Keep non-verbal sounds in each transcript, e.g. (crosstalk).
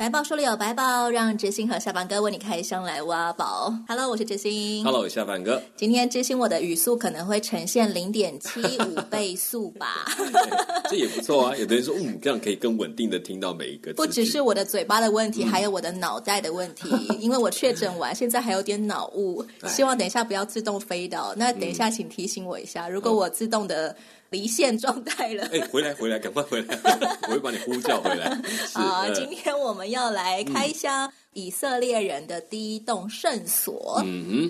百宝书里有白宝，让知心和下班哥为你开箱来挖宝。Hello，我是知心。Hello，下班哥。今天知心我的语速可能会呈现零点七五倍速吧。(laughs) 这也不错啊，有的人说，嗯，这样可以更稳定的听到每一个。不只是我的嘴巴的问题，嗯、还有我的脑袋的问题，(laughs) 因为我确诊完，现在还有点脑雾。希望等一下不要自动飞到。那等一下，请提醒我一下，嗯、如果我自动的。离线状态了，哎，回来回来，赶快回来！(laughs) 我会把你呼叫回来。好，今天我们要来开箱以色列人的第一栋圣所。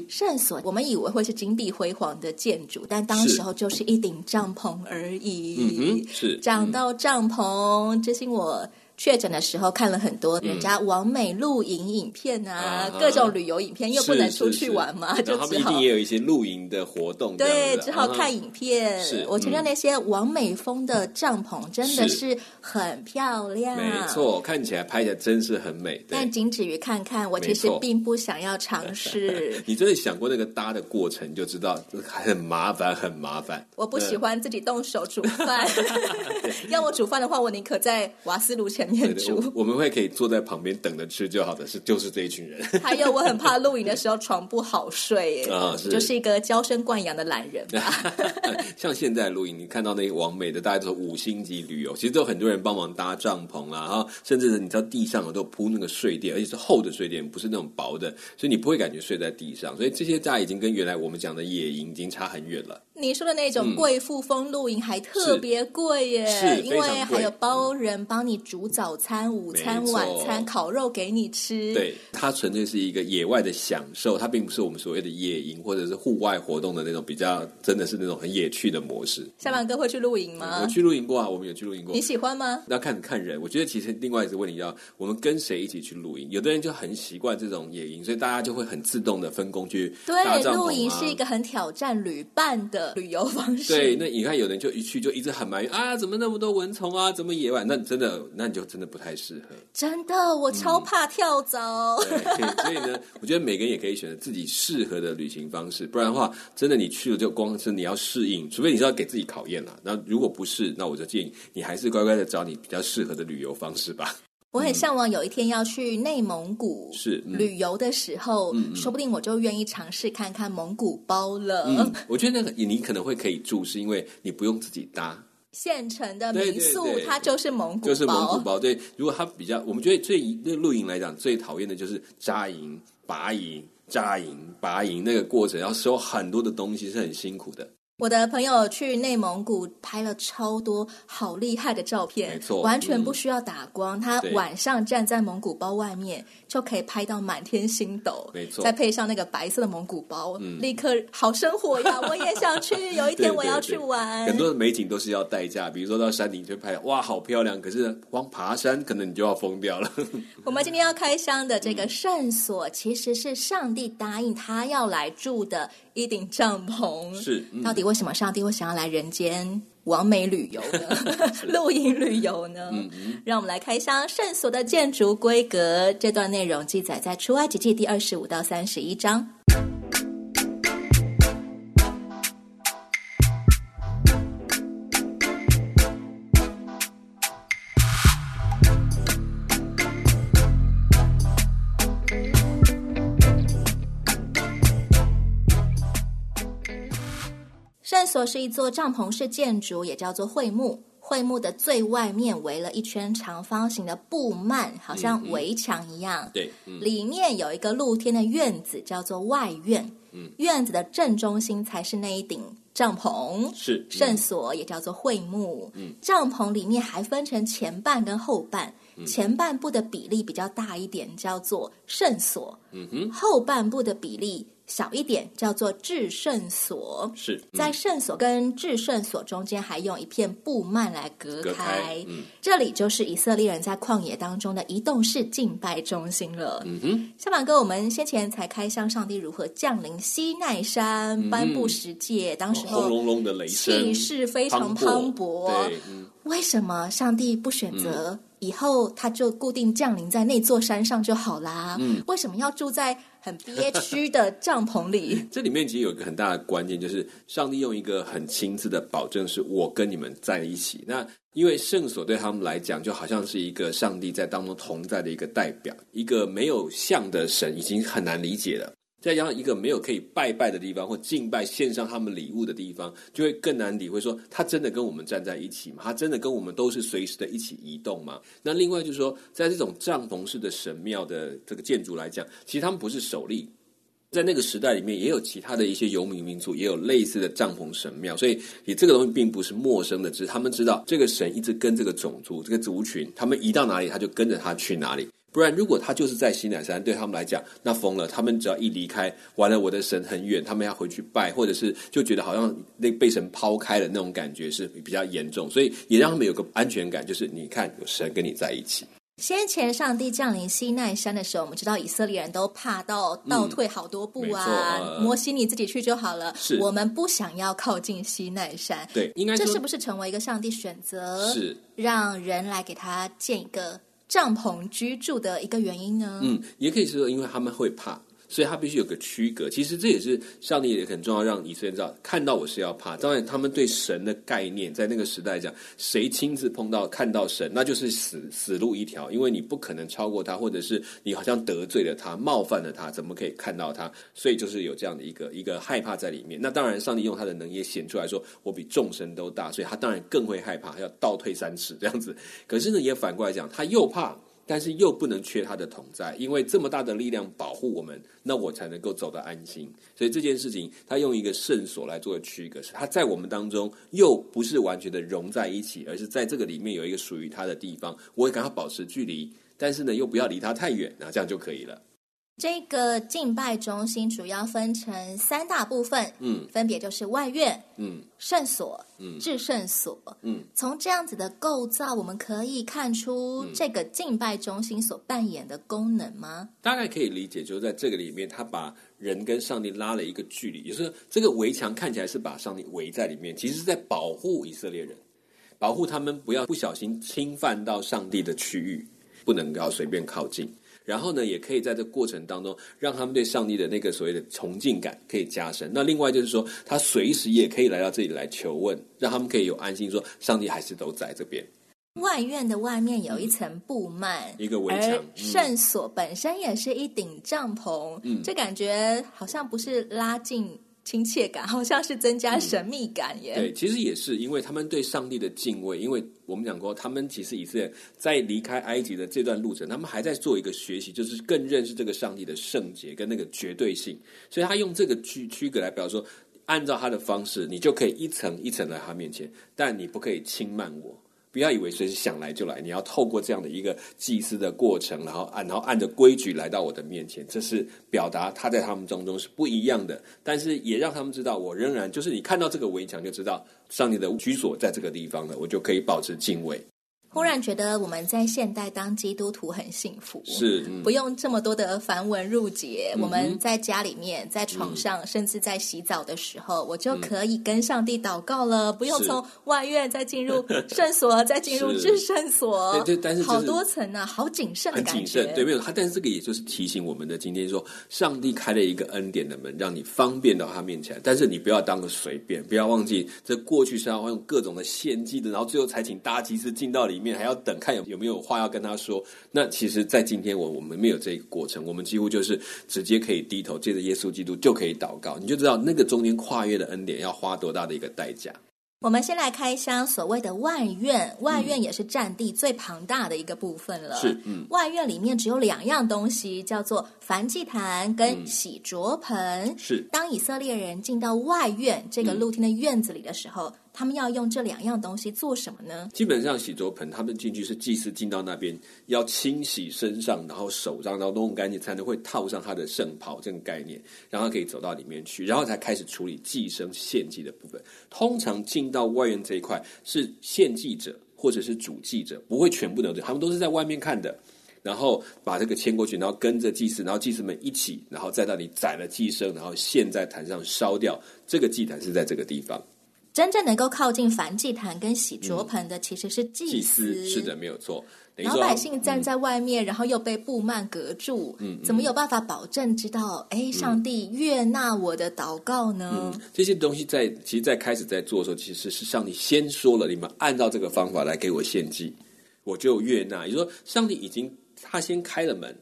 圣所，我们以为会是金碧辉煌的建筑，但当时候就是一顶帐篷而已。是讲到帐篷，这是我。确诊的时候看了很多人家完美露营影片啊，嗯、各种旅游影片，又不能出去玩嘛，就只好，他们一定也有一些露营的活动，对，只好看影片。是，我觉得那些完美风的帐篷真的是很漂亮，没错，看起来拍起来真是很美。但仅止于看看，我其实并不想要尝试。(laughs) 你真的想过那个搭的过程，就知道很麻烦，很麻烦。我不喜欢自己动手煮饭，(laughs) (laughs) 要我煮饭的话，我宁可在瓦斯炉前。对对，我，我们会可以坐在旁边等着吃就好的，是就是这一群人。(laughs) 还有我很怕露营的时候床不好睡，(laughs) 啊，是就是一个娇生惯养的懒人吧。(laughs) 像现在露营，你看到那个完美的，大家都是五星级旅游，其实都有很多人帮忙搭帐篷啊，然后甚至是你知道地上都铺那个睡垫，而且是厚的睡垫，不是那种薄的，所以你不会感觉睡在地上。所以这些家已经跟原来我们讲的野营已经差很远了。你说的那种贵妇风露营还特别贵耶，是因为还有包人帮你煮早餐、午餐、晚餐，烤肉给你吃。对，它纯粹是一个野外的享受，它并不是我们所谓的野营或者是户外活动的那种比较，真的是那种很野趣的模式。下班哥会去露营吗？我去露营过啊，我们有去露营过。你喜欢吗？那看看人，我觉得其实另外一个问题要我们跟谁一起去露营。有的人就很习惯这种野营，所以大家就会很自动的分工去搭帐篷啊。对，露营是一个很挑战旅伴的旅游方式。对，那你看，有人就一去就一直很埋怨啊，怎么那么多蚊虫啊，怎么野外？那真的，那你就真的不太适合。真的，我超怕跳蚤。嗯、所以呢，我觉得每个人也可以选择自己适合的旅行方式，不然的话，真的你去了就光是你要适应，除非你是要给自己考验了。那如果不是，那我就建议你还是乖乖的找你比较适合的旅游方式吧。我很向往有一天要去内蒙古是、嗯、旅游的时候，嗯、说不定我就愿意尝试看看蒙古包了。嗯、我觉得那个你可能会可以住，是因为你不用自己搭现成的民宿，对对对，它就是蒙古包。就是蒙古包。对，如果它比较，我们觉得最对露营来讲最讨厌的就是扎营、拔营、扎营、拔营那个过程，要收很多的东西，是很辛苦的。我的朋友去内蒙古拍了超多好厉害的照片，没错，完全不需要打光。嗯、他晚上站在蒙古包外面就可以拍到满天星斗，没错。再配上那个白色的蒙古包，嗯、立刻好生活呀！我也想去，(laughs) 有一天我要去玩。对对对，很多的美景都是要代价，比如说到山顶去拍，哇，好漂亮！可是光爬山，可能你就要疯掉了。(laughs) 我们今天要开箱的这个圣所，嗯、其实是上帝答应他要来住的一顶帐篷。是，嗯、到底为什么上帝会想要来人间完美旅游呢？(laughs) (laughs) 露营旅游呢？嗯嗯，让我们来开箱圣所的建筑规格。这段内容记载在出埃及记第二十五到三十一章。所是一座帐篷式建筑，也叫做会幕。会幕的最外面围了一圈长方形的布幔，好像围墙一样。嗯嗯、对，嗯、里面有一个露天的院子，叫做外院。嗯、院子的正中心才是那一顶帐篷。是，圣所也叫做会幕。嗯，帐篷里面还分成前半跟后半。嗯、前半部的比例比较大一点，叫做圣所。嗯哼，后半部的比例。小一点，叫做至圣所。是、嗯、在圣所跟至圣所中间，还用一片布幔来隔开。隔开嗯、这里就是以色列人在旷野当中的移动式敬拜中心了。嗯哼，小马哥，我们先前才开箱上帝如何降临西奈山，嗯、颁布十诫，当时候轰隆隆的雷声，气势非常磅礴。为什么上帝不选择、嗯？以后他就固定降临在那座山上就好啦。嗯，为什么要住在很憋屈的帐篷里？(laughs) 这里面其实有一个很大的关键，就是上帝用一个很亲自的保证，是我跟你们在一起。那因为圣所对他们来讲，就好像是一个上帝在当中同在的一个代表，一个没有像的神，已经很难理解了。再加上一个没有可以拜拜的地方，或敬拜献上他们礼物的地方，就会更难理会说他真的跟我们站在一起吗？他真的跟我们都是随时的一起移动吗？那另外就是说，在这种帐篷式的神庙的这个建筑来讲，其实他们不是首例，在那个时代里面也有其他的一些游民民族也有类似的帐篷神庙，所以你这个东西并不是陌生的，只是他们知道这个神一直跟这个种族、这个族群，他们移到哪里，他就跟着他去哪里。不然，如果他就是在西乃山，对他们来讲，那疯了。他们只要一离开，完了，我的神很远，他们要回去拜，或者是就觉得好像那被神抛开了那种感觉是比较严重，所以也让他们有个安全感，就是你看有神跟你在一起。先前上帝降临西奈山的时候，我们知道以色列人都怕到倒退好多步啊。嗯、摩西你自己去就好了，是我们不想要靠近西奈山。对，应该这是不是成为一个上帝选择，是让人来给他建一个？帐篷居住的一个原因呢？嗯，也可以是说，因为他们会怕。所以他必须有个区隔，其实这也是上帝也很重要，让以色列知道看到我是要怕。当然，他们对神的概念，在那个时代讲，谁亲自碰到看到神，那就是死死路一条，因为你不可能超过他，或者是你好像得罪了他，冒犯了他，怎么可以看到他？所以就是有这样的一个一个害怕在里面。那当然，上帝用他的能力显出来说，我比众神都大，所以他当然更会害怕，要倒退三尺这样子。可是呢，也反过来讲，他又怕。但是又不能缺他的同在，因为这么大的力量保护我们，那我才能够走得安心。所以这件事情，他用一个圣所来做区隔，是他在我们当中又不是完全的融在一起，而是在这个里面有一个属于他的地方，我也跟他保持距离，但是呢，又不要离他太远，那这样就可以了。这个敬拜中心主要分成三大部分，嗯，分别就是外院，嗯，圣所，嗯，至圣所，嗯。从这样子的构造，我们可以看出这个敬拜中心所扮演的功能吗？大概可以理解，就是在这个里面，他把人跟上帝拉了一个距离，也就是这个围墙看起来是把上帝围在里面，其实是在保护以色列人，保护他们不要不小心侵犯到上帝的区域，不能够随便靠近。然后呢，也可以在这个过程当中，让他们对上帝的那个所谓的崇敬感可以加深。那另外就是说，他随时也可以来到这里来求问，让他们可以有安心说，上帝还是都在这边。外院的外面有一层布幔，一个围墙。圣所本身也是一顶帐篷，嗯，这感觉好像不是拉近。亲切感 (laughs) 好像是增加神秘感耶。嗯，对，其实也是因为他们对上帝的敬畏，因为我们讲过，他们其实以色列在离开埃及的这段路程，他们还在做一个学习，就是更认识这个上帝的圣洁跟那个绝对性。所以他用这个区区隔来表示说，按照他的方式，你就可以一层一层来他面前，但你不可以轻慢我。不要以为随时想来就来，你要透过这样的一个祭祀的过程，然后按然后按着规矩来到我的面前，这是表达他在他们当中是不一样的，但是也让他们知道，我仍然就是你看到这个围墙就知道上帝的居所在这个地方了，我就可以保持敬畏。忽然觉得我们在现代当基督徒很幸福，是、嗯、不用这么多的繁文缛节、嗯。我们在家里面，在床上、嗯，甚至在洗澡的时候，我就可以跟上帝祷告了，嗯、不用从外院再进入圣所，再进入 (laughs) 至圣所。对对，但是、就是、好多层啊，好谨慎的感觉。很谨慎，对，没有他。但是这个也就是提醒我们的，今天说上帝开了一个恩典的门，让你方便到他面前。但是你不要当个随便，不要忘记，这过去是要用各种的献祭的，然后最后才请大祭司进到里面，还要等看有。有没有话要跟他说？那其实，在今天我我们没有这个过程，我们几乎就是直接可以低头，借着耶稣基督就可以祷告，你就知道那个中间跨越的恩典要花多大的一个代价。我们先来开箱所谓的外院，外院也是占地最庞大的一个部分了。是，嗯，外院里面只有两样东西，叫做燔祭坛跟洗濯盆。嗯、是。当以色列人进到外院这个露天的院子里的时候，嗯、他们要用这两样东西做什么呢？基本上洗濯盆，他们进去是祭祀进到那边要清洗身上，然后手上，然后弄干净，才能会套上他的圣袍这个概念，然后可以走到里面去，然后才开始处理祭牲献祭的部分。通常进到外院这一块是献祭者或者是主祭者，不会全部的，他们都是在外面看的。然后把这个牵过去，然后跟着祭司，然后祭司们一起，然后在那里宰了祭牲，然后献在坛上烧掉。这个祭坛是在这个地方。真正能够靠近梵祭坛跟洗濯盆的，其实是祭司。祭司是的，没有错。老百姓站在外面，嗯、然后又被布幔隔住，嗯，怎么有办法保证知道？哎，上帝悦纳我的祷告呢？嗯、这些东西在其实，在开始在做的时候，其实是上帝先说了，你们按照这个方法来给我献祭，我就悦纳。也就是说，上帝已经。他先开了门，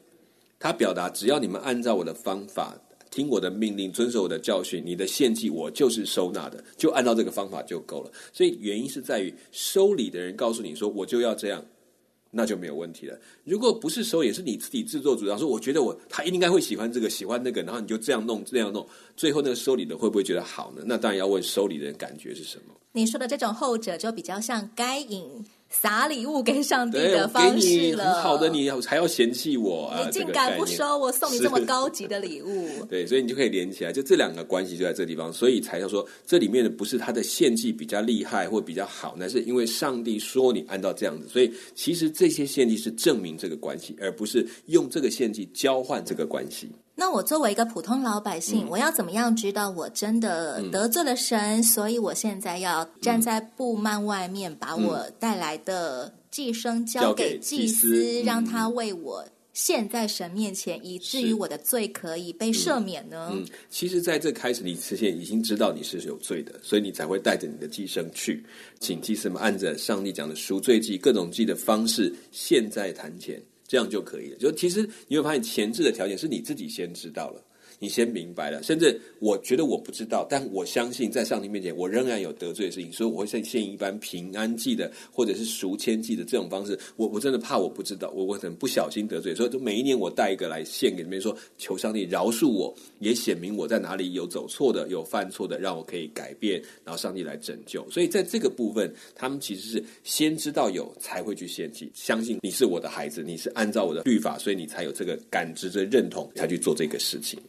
他表达只要你们按照我的方法，听我的命令，遵守我的教训，你的献祭我就是收纳的，就按照这个方法就够了。所以原因是在于收礼的人告诉你说我就要这样，那就没有问题了。如果不是收，也是你自己自作主张说，我觉得我他应该会喜欢这个，喜欢那个，然后你就这样弄这样弄，最后那个收礼的会不会觉得好呢？那当然要问收礼的人感觉是什么。你说的这种后者就比较像该隐。撒礼物给上帝的方式了，很好的你还要嫌弃我啊？你竟敢不收我送你这么高级的礼物？(laughs) 对，所以你就可以连起来，就这两个关系就在这地方，所以才要说这里面的不是他的献祭比较厉害或比较好，那是因为上帝说你按照这样子，所以其实这些献祭是证明这个关系，而不是用这个献祭交换这个关系。那我作为一个普通老百姓，嗯、我要怎么样知道我真的得罪了神？嗯、所以我现在要站在布幔外面，把我带来的寄生交给祭司，祭司让他为我献在神面前，嗯、以至于我的罪可以被赦免呢？嗯，嗯，其实在这开始，你之前已经知道你是有罪的，所以你才会带着你的寄生去，请祭司们按着上帝讲的赎罪祭、各种祭的方式献在坛前。这样就可以了。就其实你会发现，前置的条件是你自己先知道了。你先明白了，甚至我觉得我不知道，但我相信在上帝面前，我仍然有得罪的事情，所以我会献献一般平安祭的，或者是赎愆祭的这种方式。我我真的怕我不知道，我我可能不小心得罪，所以就每一年我带一个来献给你们，说求上帝饶恕我，也显明我在哪里有走错的，有犯错的，让我可以改变，然后上帝来拯救。所以在这个部分，他们其实是先知道有才会去献祭，相信你是我的孩子，你是按照我的律法，所以你才有这个感知、这认同，才去做这个事情。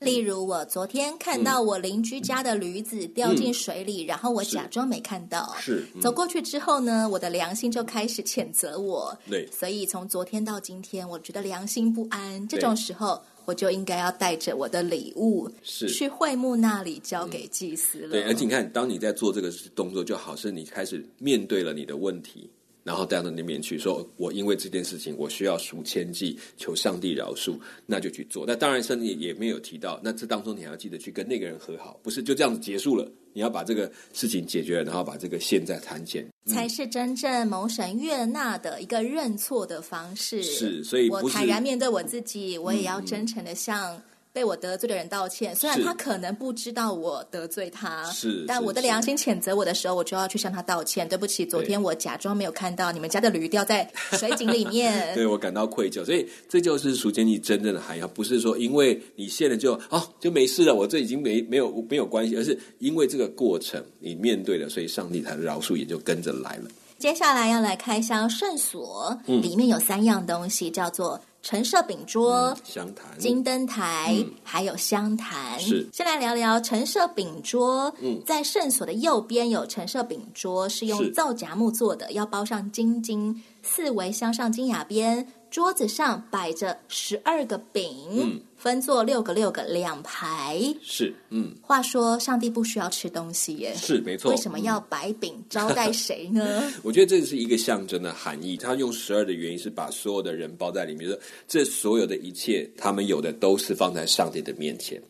例如，我昨天看到我邻居家的驴子掉进水里，嗯、然后我假装没看到。是，嗯、走过去之后呢，我的良心就开始谴责我。对，所以从昨天到今天，我觉得良心不安。这种时候，我就应该要带着我的礼物，是去会幕那里交给祭司了。嗯、对，而且你看，当你在做这个动作，就好像你开始面对了你的问题。然后带到那边去，说我因为这件事情，我需要赎千祭，求上帝饶恕，那就去做。那当然，圣经也没有提到，那这当中你还要记得去跟那个人和好，不是就这样子结束了。你要把这个事情解决了，然后把这个现在坛前，嗯、才是真正蒙神悦纳的一个认错的方式。是，所以我坦然面对我自己，我也要真诚的向。被我得罪的人道歉，虽然他可能不知道我得罪他，是，但我的良心谴责我的时候，我就要去向他道歉。对不起，昨天我假装没有看到你们家的驴掉在水井里面，(laughs) 对我感到愧疚。所以这就是赎愆祭真正的含义，不是说因为你现在就哦就没事了，我这已经没没有没有关系，而是因为这个过程你面对了，所以上帝他的饶恕也就跟着来了。接下来要来开箱圣所，嗯、里面有三样东西，叫做。陈设饼桌、香坛、金灯台，嗯、还有香坛。是，先来聊聊陈设饼桌。嗯，在圣所的右边有陈设饼桌，是用皂荚木做的，要包上金金，四围镶上金雅边。桌子上摆着十二个饼，嗯、分作六个六个两排。是，嗯。话说上帝不需要吃东西耶，是没错。为什么要摆饼招待谁呢？(laughs) 我觉得这是一个象征的含义。他用十二的原因是把所有的人包在里面，说这所有的一切，他们有的都是放在上帝的面前。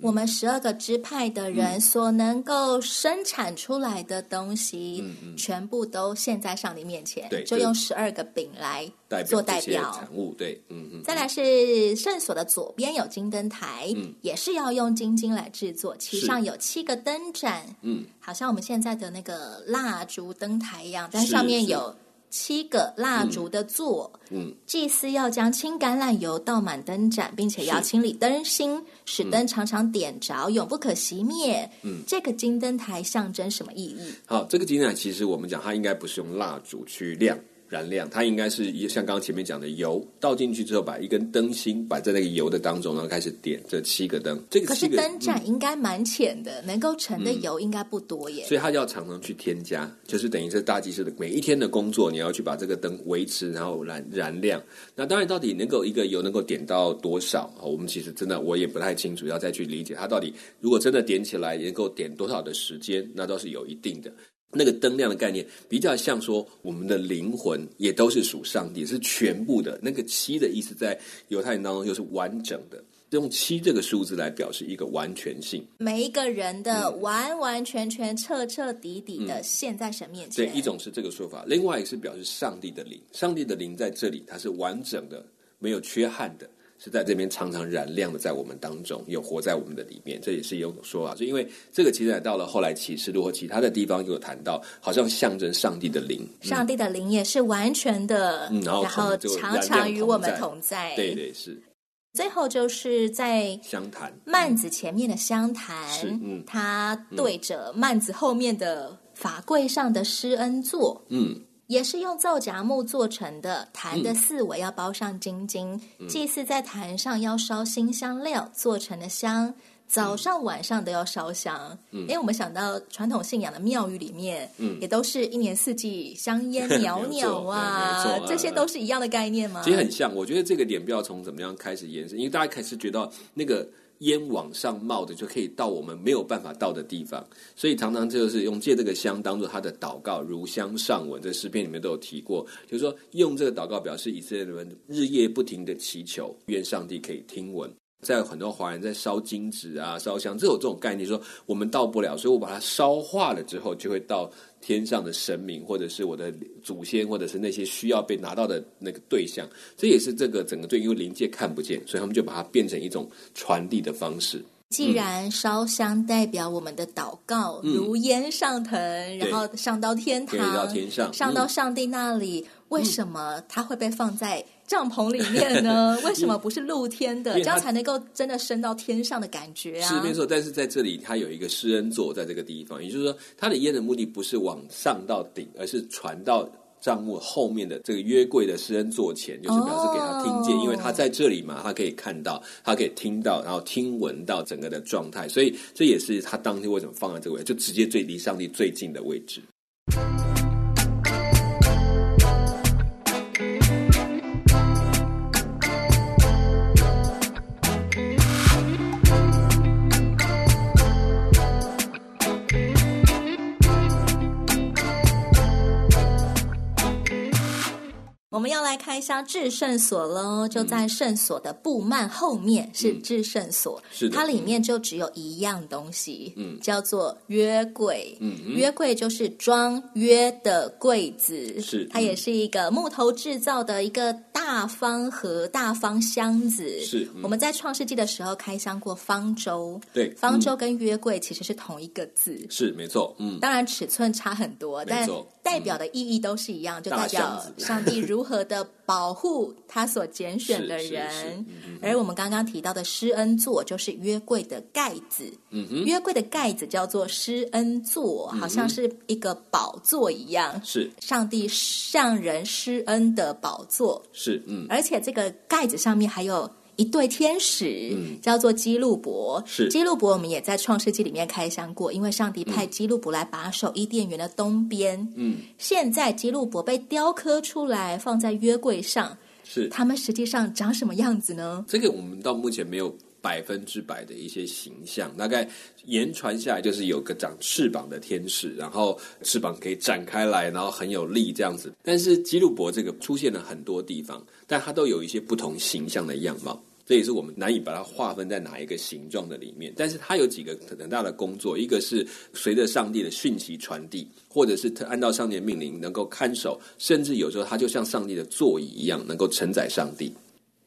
我们十二个支派的人所能够生产出来的东西，嗯嗯、全部都献在上帝面前，对就用十二个饼来做代表产物。对，嗯嗯。再来是圣所的左边有金灯台，嗯、也是要用金金来制作，其上有七个灯盏，嗯，好像我们现在的那个蜡烛灯台一样，但上面有。七个蜡烛的座，嗯，祭司要将青橄榄油倒满灯盏，并且要清理灯芯，使灯常常点着，永不可熄灭。嗯，这个金灯台象征什么意义？好，这个金灯台其实我们讲，它应该不是用蜡烛去亮。燃料，它应该是像刚刚前面讲的油倒进去之后，把一根灯芯摆在那个油的当中，然后开始点这七个灯。这个可是灯盏应该蛮浅的，嗯、能够盛的油应该不多耶。所以它要常常去添加，就是等于是大祭司的每一天的工作，你要去把这个灯维持，然后燃燃亮。那当然，到底能够一个油能够点到多少？我们其实真的我也不太清楚，要再去理解它到底如果真的点起来能够点多少的时间，那都是有一定的。那个灯亮的概念比较像说，我们的灵魂也都是属上帝，是全部的。那个七的意思，在犹太人当中就是完整的，用七这个数字来表示一个完全性。每一个人的完完全全、彻彻底底的现在神面前。对，一种是这个说法，另外一个是表示上帝的灵，上帝的灵在这里，它是完整的，没有缺憾的。是在这边常常燃亮的，在我们当中，有活在我们的里面，这也是一种说法。就，因为这个其实到了后来启示录或其他的地方，有谈到，好像象征上帝的灵，上帝的灵也是完全的，嗯、然后，然后常常与我们同在。对对是。最后就是在湘潭曼子前面的湘潭，嗯，它对着曼子后面的法柜上的施恩座，嗯。也是用皂荚木做成的，坛的四围要包上金金。嗯、祭祀在坛上要烧新香料做成的香，早上晚上都要烧香。嗯，因为我们想到传统信仰的庙宇里面，嗯，也都是一年四季香烟 (laughs) 袅袅啊，啊，这些都是一样的概念吗？其实很像，我觉得这个点不要从怎么样开始延伸，因为大家开始觉得那个。烟往上冒的，就可以到我们没有办法到的地方，所以常常就是用借这个香当做他的祷告，如香上闻。这诗篇里面都有提过，就是说用这个祷告表示以色列人日夜不停的祈求，愿上帝可以听闻。在很多华人在烧金纸啊、烧香，这有这种概念，说我们到不了，所以我把它烧化了之后，就会到天上的神明，或者是我的祖先，或者是那些需要被拿到的那个对象。这也是这个整个对，因为灵界看不见，所以他们就把它变成一种传递的方式。既然烧香代表我们的祷告、嗯、如烟上腾，然后上到天堂，到天上，上到上帝那里，嗯、为什么它会被放在？帐篷里面呢？(laughs) 为什么不是露天的？这样才能够真的升到天上的感觉啊！是没错，但是在这里，它有一个施恩座在这个地方，也就是说，它的烟的目的不是往上到顶，而是传到帐幕后面的这个约柜的施恩座前，就是表示给他听见，哦、因为他在这里嘛，他可以看到，他可以听到，然后听闻到整个的状态，所以这也是他当天为什么放在这个位置，就直接最离上帝最近的位置。开箱至圣所喽，就在圣所的布幔后面是至圣所，嗯、是它里面就只有一样东西，嗯，叫做约柜，嗯，约柜就是装约的柜子，是，它也是一个木头制造的一个大方盒、大方箱子，是。我们在创世纪的时候开箱过方舟，对，方舟跟约柜其实是同一个字，是没错，嗯，当然尺寸差很多，但代表的意义都是一样，就代表 (laughs) 上帝如何的保护他所拣选的人。而我们刚刚提到的施恩座就是约柜的盖子，嗯哼，约柜的盖子叫做施恩座，好像是一个宝座一样，是。上帝向人施恩的宝座，是，嗯，而且这个盖子上面还有。一对天使，嗯、叫做基路伯。是基路伯，我们也在创世纪里面开箱过，因为上帝派基路伯来把守伊甸园的东边。嗯，现在基路伯被雕刻出来，放在约柜上。是他们实际上长什么样子呢？这个我们到目前没有百分之百的一些形象，大概言传下来就是有个长翅膀的天使，然后翅膀可以展开来，然后很有力这样子。但是基路伯这个出现了很多地方。但它都有一些不同形象的样貌，这也是我们难以把它划分在哪一个形状的里面。但是它有几个很大的工作，一个是随着上帝的讯息传递，或者是按照上帝的命令能够看守，甚至有时候它就像上帝的座椅一样，能够承载上帝。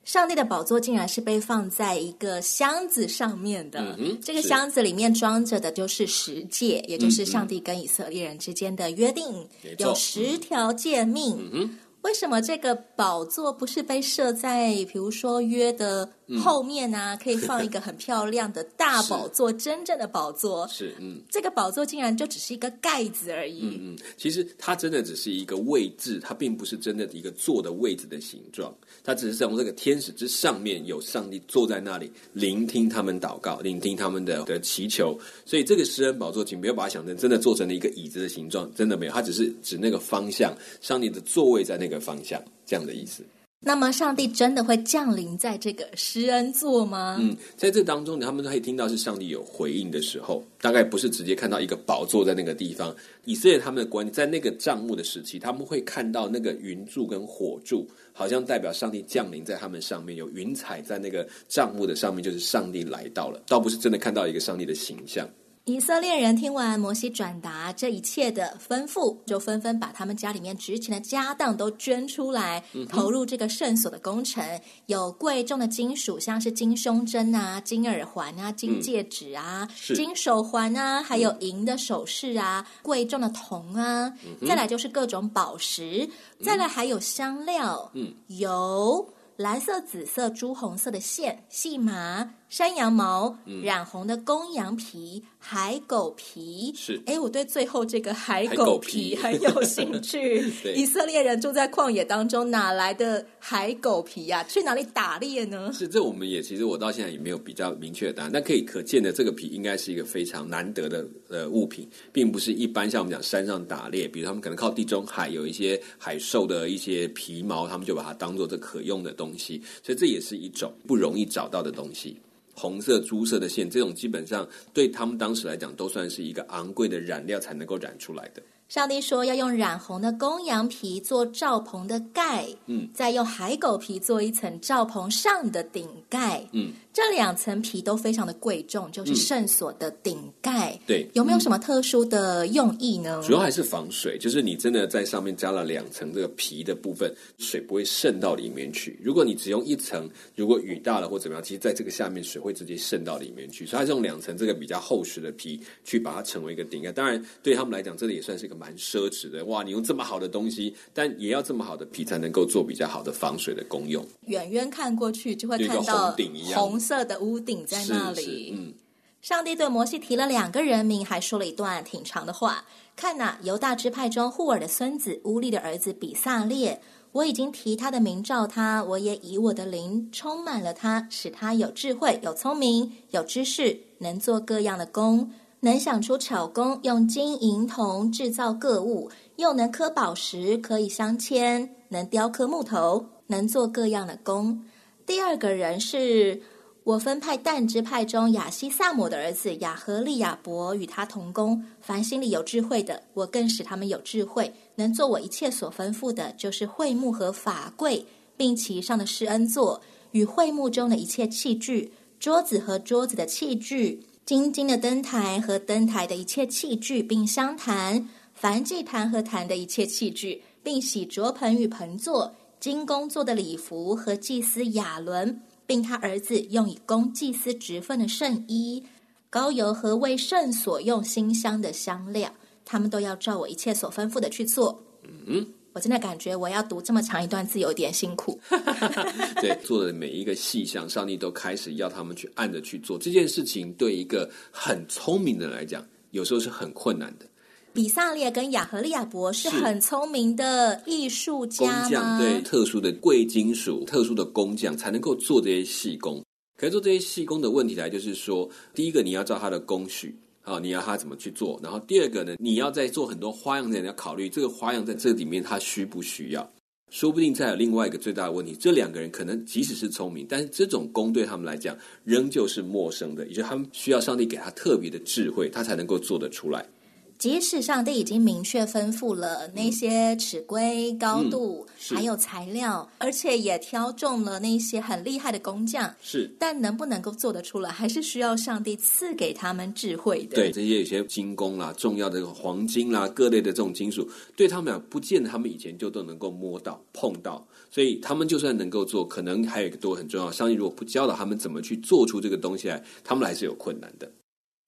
上帝的宝座竟然是被放在一个箱子上面的。嗯、这个箱子里面装着的就是十诫，也就是上帝跟以色列人之间的约定，嗯、有十条诫命。嗯为什么这个宝座不是被设在，比如说约的后面啊？嗯、可以放一个很漂亮的大宝座，真正的宝座是嗯，这个宝座竟然就只是一个盖子而已。嗯嗯，其实它真的只是一个位置，它并不是真的一个坐的位置的形状，它只是从这个天使之上面有上帝坐在那里，聆听他们祷告，聆听他们的的祈求。所以这个施恩宝座，请不要把它想成真的做成了一个椅子的形状，真的没有，它只是指那个方向，上帝的座位在那个。方向这样的意思。那么，上帝真的会降临在这个施恩座吗？嗯，在这当中，他们都可以听到是上帝有回应的时候，大概不是直接看到一个宝座在那个地方。以色列他们的观念，在那个帐幕的时期，他们会看到那个云柱跟火柱，好像代表上帝降临在他们上面，有云彩在那个帐幕的上面，就是上帝来到了，倒不是真的看到一个上帝的形象。以色列人听完摩西转达这一切的吩咐，就纷纷把他们家里面值钱的家当都捐出来，投入这个圣所的工程。有贵重的金属，像是金胸针啊、金耳环啊、金戒指啊、嗯、金手环啊，还有银的首饰啊、贵重的铜啊。再来就是各种宝石，再来还有香料，嗯，有蓝色、紫色、朱红色的线、细麻。山羊毛染红的公羊皮、海狗皮是。哎，我对最后这个海狗皮很有兴趣。(laughs) 以色列人住在旷野当中，哪来的海狗皮呀、啊？去哪里打猎呢？是这，我们也其实我到现在也没有比较明确的答案。但可以可见的，这个皮应该是一个非常难得的呃物品，并不是一般像我们讲山上打猎，比如他们可能靠地中海有一些海兽的一些皮毛，他们就把它当做这可用的东西。所以这也是一种不容易找到的东西。红色、朱色的线，这种基本上对他们当时来讲，都算是一个昂贵的染料才能够染出来的。上帝说要用染红的公羊皮做罩棚的盖，嗯，再用海狗皮做一层罩棚上的顶盖，嗯。这两层皮都非常的贵重，就是圣所的顶盖。嗯、对，有没有什么特殊的用意呢？主要还是防水，就是你真的在上面加了两层这个皮的部分，水不会渗到里面去。如果你只用一层，如果雨大了或怎么样，其实在这个下面水会直接渗到里面去。所以它是用两层这个比较厚实的皮去把它成为一个顶盖。当然，对他们来讲，这里也算是一个蛮奢侈的。哇，你用这么好的东西，但也要这么好的皮才能够做比较好的防水的功用。远远看过去就会看到红顶一样红。色的屋顶在那里。嗯，上帝对摩西提了两个人名，还说了一段挺长的话。看呐，犹大支派中户珥的孙子乌利的儿子比萨列，我已经提他的名召他，我也以我的灵充满了他，使他有智慧、有聪明、有知识，能做各样的工，能想出巧工，用金银铜制造各物，又能刻宝石，可以镶嵌，能雕刻木头，能做各样的工。第二个人是。我分派但支派中亚西萨姆的儿子亚和利亚伯与他同工，凡心里有智慧的，我更使他们有智慧，能做我一切所吩咐的，就是会幕和法柜，并其上的施恩座与会幕中的一切器具，桌子和桌子的器具，金金的灯台和灯台的一切器具，并香坛，燔祭坛和坛的一切器具，并洗濯盆与盆座，金工做的礼服和祭司亚伦。并他儿子用以供祭司职分的圣衣、膏油和为圣所用馨香的香料，他们都要照我一切所吩咐的去做。嗯，我真的感觉我要读这么长一段字有点辛苦。(laughs) 对，做的每一个细项，上帝都开始要他们去按着去做这件事情。对一个很聪明的人来讲，有时候是很困难的。比萨列跟雅和利亚伯是很聪明的艺术家工匠，对，特殊的贵金属、特殊的工匠才能够做这些细工。可是做这些细工的问题来就是说，第一个你要照他的工序啊，你要他怎么去做。然后第二个呢，你要在做很多花样的，你要考虑这个花样在这里面他需不需要。说不定再有另外一个最大的问题，这两个人可能即使是聪明，但是这种功对他们来讲仍旧是陌生的，也就是他们需要上帝给他特别的智慧，他才能够做得出来。即使上帝已经明确吩咐了那些尺规、高度，嗯、还有材料，而且也挑中了那些很厉害的工匠，是，但能不能够做得出来，还是需要上帝赐给他们智慧的。对，这些有些精工啦、重要的黄金啦、各类的这种金属，对他们俩不见得他们以前就都能够摸到、碰到，所以他们就算能够做，可能还有一个都很重要，上帝如果不教导他们怎么去做出这个东西来，他们还是有困难的。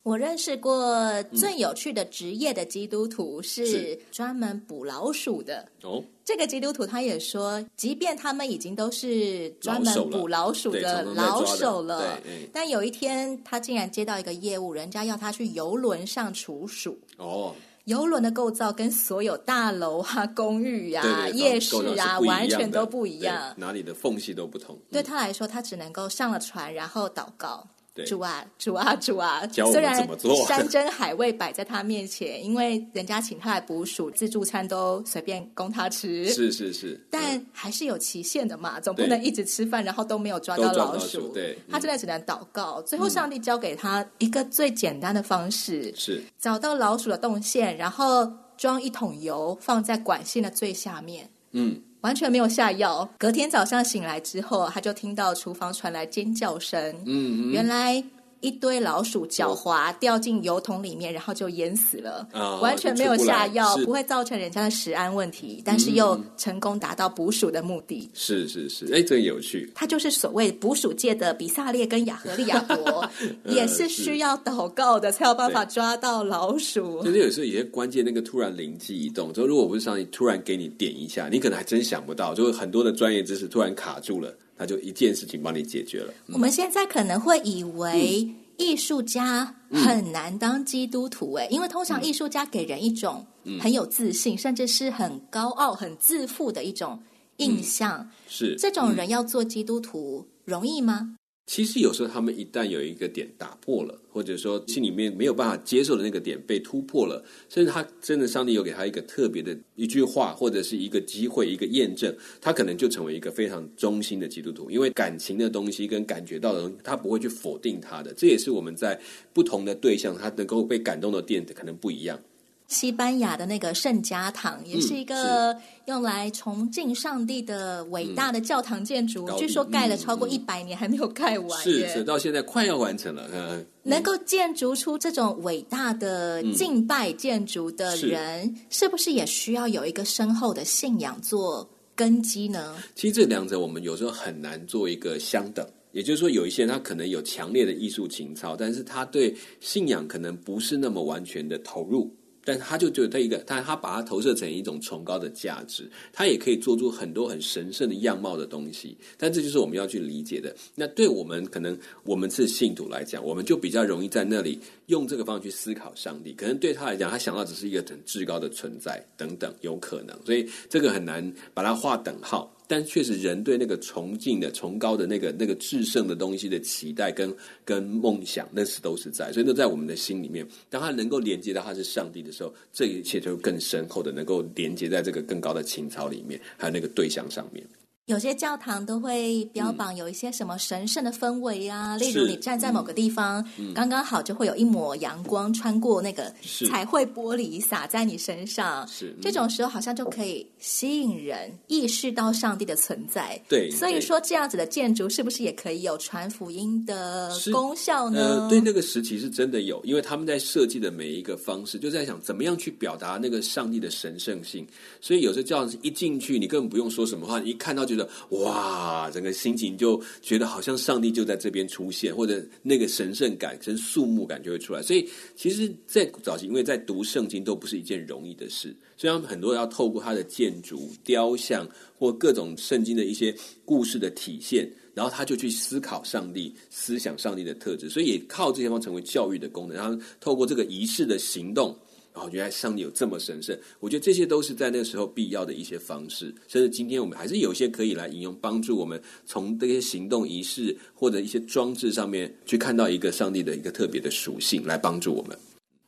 我认识过最有趣的职业的基督徒是专门捕老鼠的。哦，这个基督徒他也说，即便他们已经都是专门捕老鼠的老手了，但有一天他竟然接到一个业务，人家要他去游轮上除鼠。哦，游轮的构造跟所有大楼啊、(laughs) 公寓啊、夜市啊完全都不一样，哪里的缝隙都不同。对他来说，他只能够上了船，然后祷告。主啊，主啊，主啊！虽然山珍海味摆在他面前，因为人家请他来捕鼠，自助餐都随便供他吃。是是是，但还是有期限的嘛，总不能一直吃饭，然后都没有抓到老鼠。对，他真的只能祷告。最后，上帝教给他一个最简单的方式：是找到老鼠的动线，然后装一桶油放在管线的最下面。嗯。完全没有下药。隔天早上醒来之后，他就听到厨房传来尖叫声。嗯，嗯，原来。一堆老鼠狡猾掉进油桶里面，然后就淹死了。哦、完全没有下药，不，不会造成人家的食安问题，但是又成功达到捕鼠的目的。是是是，哎，这个有趣。他就是所谓捕鼠界的比萨列跟亚和利亚伯，(laughs) 也是需要祷告的，才有办法抓到老鼠。就是有时候有些关键那个突然灵机一动，就如果不是上帝突然给你点一下，你可能还真想不到，就很多的专业知识突然卡住了。那就一件事情帮你解决了。我们现在可能会以为艺术家很难当基督徒，哎，因为通常艺术家给人一种很有自信，甚至是很高傲、很自负的一种印象。是。这种人要做基督徒容易吗？其实有时候他们一旦有一个点打破了，或者说心里面没有办法接受的那个点被突破了，甚至他真的上帝有给他一个特别的一句话，或者是一个机会、一个验证，他可能就成为一个非常忠心的基督徒。因为感情的东西跟感觉到的东西，他不会去否定他的。这也是我们在不同的对象，他能够被感动的点可能不一样。西班牙的那个圣家堂也是一个用来崇敬上帝的伟大的教堂建筑，嗯、据说盖了超过一百年还没有盖完，是是，到现在快要完成了。嗯，能够建筑出这种伟大的敬拜建筑的人，嗯、是，是不是也需要有一个深厚的信仰做根基呢？其实这两者我们有时候很难做一个相等，也就是说，有一些人他可能有强烈的艺术情操，但是他对信仰可能不是那么完全的投入。但他就觉得他一个，但他把它投射成一种崇高的价值，他也可以做出很多很神圣的样貌的东西。但这就是我们要去理解的。那对我们可能我们是信徒来讲，我们就比较容易在那里用这个方式去思考上帝。可能对他来讲，他想到只是一个很至高的存在等等，有可能。所以这个很难把它划等号。但确实，人对那个崇敬的、崇高的那个、那个至圣的东西的期待跟跟梦想，那是都是在，所以那在我们的心里面。当他能够连接到他是上帝的时候，这一切就更深厚的能够连接在这个更高的情操里面，还有那个对象上面。有些教堂都会标榜有一些什么神圣的氛围啊，嗯、例如你站在某个地方，嗯、刚刚好就会有一抹阳光穿过那个彩绘玻璃洒在你身上，是这种时候好像就可以吸引人意识到上帝的存在。对，所以说这样子的建筑是不是也可以有传福音的功效呢？呃，对，那个时期是真的有，因为他们在设计的每一个方式，就在想怎么样去表达那个上帝的神圣性。所以有时候教堂一进去，你根本不用说什么话，你一看到就。哇，整个心情就觉得好像上帝就在这边出现，或者那个神圣感跟肃穆感就会出来。所以，其实，在早期，因为在读圣经都不是一件容易的事，所以他们很多要透过他的建筑、雕像或各种圣经的一些故事的体现，然后他就去思考上帝、思想上帝的特质，所以也靠这些方成为教育的功能。然后透过这个仪式的行动。哦，原来上帝有这么神圣，我觉得这些都是在那时候必要的一些方式，甚至今天我们还是有些可以来引用，帮助我们从这些行动仪式或者一些装置上面去看到一个上帝的一个特别的属性，来帮助我们。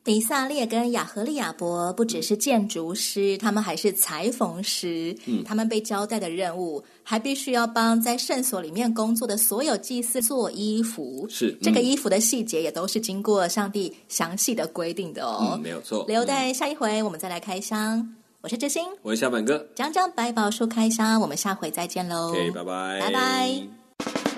比萨列跟雅和利亚伯不只是建筑师，他们还是裁缝师。嗯，他们被交代的任务还必须要帮在圣所里面工作的所有祭司做衣服。是，这个衣服的细节也都是经过上帝详细的规定的哦。嗯，没有错。留待下一回我们再来开箱。我是知心，我是小满哥，讲讲百宝书开箱，我们下回再见喽。OK，拜拜，拜拜。